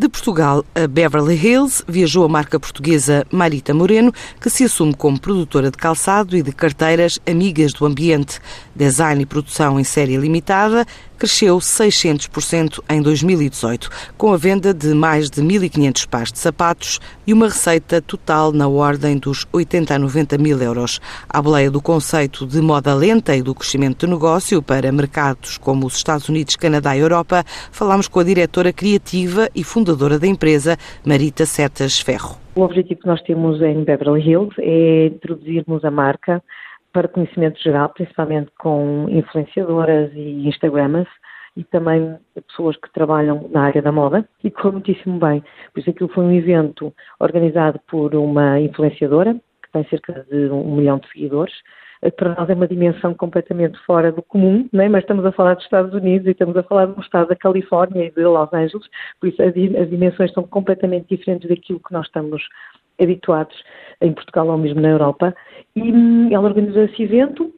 De Portugal a Beverly Hills, viajou a marca portuguesa Marita Moreno, que se assume como produtora de calçado e de carteiras amigas do ambiente. Design e produção em série limitada, cresceu 600% em 2018, com a venda de mais de 1.500 pares de sapatos e uma receita total na ordem dos 80 a 90 mil euros. À boleia do conceito de moda lenta e do crescimento do negócio para mercados como os Estados Unidos, Canadá e Europa, falamos com a diretora criativa e fundadora da empresa, Marita Setas Ferro. O objetivo que nós temos em Beverly Hills é introduzirmos a marca para conhecimento geral, principalmente com influenciadoras e Instagramers e também pessoas que trabalham na área da moda e correu muitíssimo bem. Por isso aquilo foi um evento organizado por uma influenciadora que tem cerca de um milhão de seguidores. Para nós é uma dimensão completamente fora do comum, é? mas estamos a falar dos Estados Unidos e estamos a falar do estado da Califórnia e de Los Angeles, por isso as dimensões são completamente diferentes daquilo que nós estamos habituados em Portugal ou mesmo na Europa. E hum, ela organizou esse evento,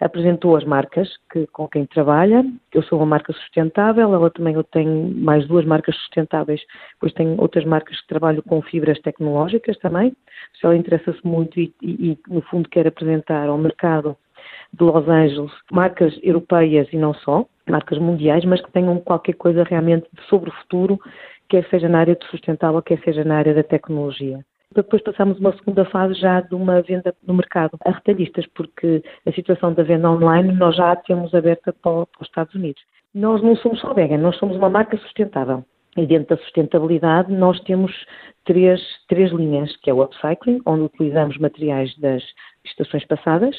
apresentou as marcas que, com quem trabalha. Eu sou uma marca sustentável, ela também eu tenho mais duas marcas sustentáveis, depois tenho outras marcas que trabalham com fibras tecnológicas também. Se ela interessa-se muito e, e, e, no fundo, quer apresentar ao mercado de Los Angeles marcas europeias e não só, marcas mundiais, mas que tenham qualquer coisa realmente sobre o futuro, quer seja na área do sustentável, quer seja na área da tecnologia depois passamos uma segunda fase já de uma venda no mercado a retalhistas, porque a situação da venda online nós já a temos aberta para os Estados Unidos. Nós não somos só vegan, nós somos uma marca sustentável. E dentro da sustentabilidade nós temos três, três linhas, que é o upcycling, onde utilizamos materiais das estações passadas,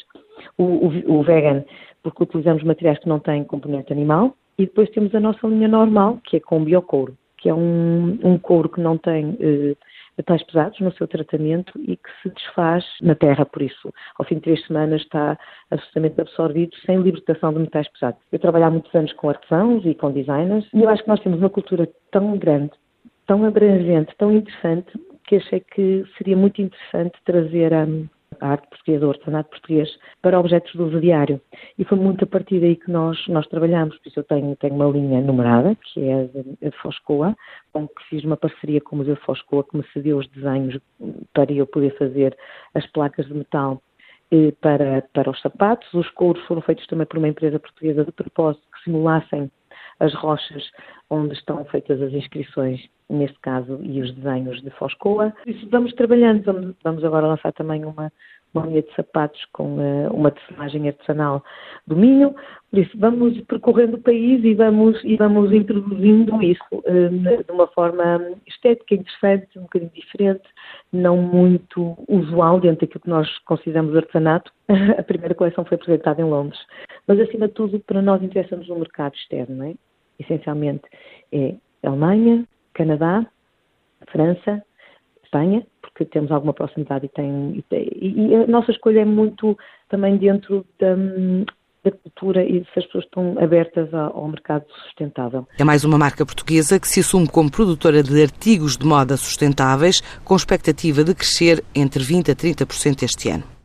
o, o, o vegan, porque utilizamos materiais que não têm componente animal, e depois temos a nossa linha normal, que é com biocouro, que é um, um couro que não tem eh, metais pesados no seu tratamento e que se desfaz na terra, por isso, ao fim de três semanas está absolutamente absorvido sem libertação de metais pesados. Eu trabalho há muitos anos com artesãos e com designers e eu acho que nós temos uma cultura tão grande, tão abrangente, tão interessante, que achei que seria muito interessante trazer a. Um, a arte portuguesa, o artesanato português, para objetos do diário. E foi muito a partir daí que nós, nós trabalhamos. Por isso eu tenho, tenho uma linha numerada, que é a de Foscoa, com que fiz uma parceria com o Museu de Foscoa, que me cedeu os desenhos para eu poder fazer as placas de metal eh, para, para os sapatos. Os couros foram feitos também por uma empresa portuguesa de propósito que simulassem as rochas onde estão feitas as inscrições, neste caso, e os desenhos de Foscoa. Isso vamos trabalhando, vamos, agora lançar também uma, linha de sapatos com uh, uma tecelagem artesanal do Minho. Por isso, vamos percorrendo o país e vamos, e vamos introduzindo isso uh, de uma forma estética, interessante, um bocadinho diferente, não muito usual dentro daquilo que nós consideramos artesanato. A primeira coleção foi apresentada em Londres. Mas, acima de tudo, para nós interessa-nos o mercado externo, não é? Essencialmente é Alemanha, Canadá, França, Espanha, porque temos alguma proximidade e, tem, e, e a nossa escolha é muito também dentro da, da cultura e se as pessoas estão abertas ao mercado sustentável. É mais uma marca portuguesa que se assume como produtora de artigos de moda sustentáveis, com expectativa de crescer entre 20% a 30% este ano.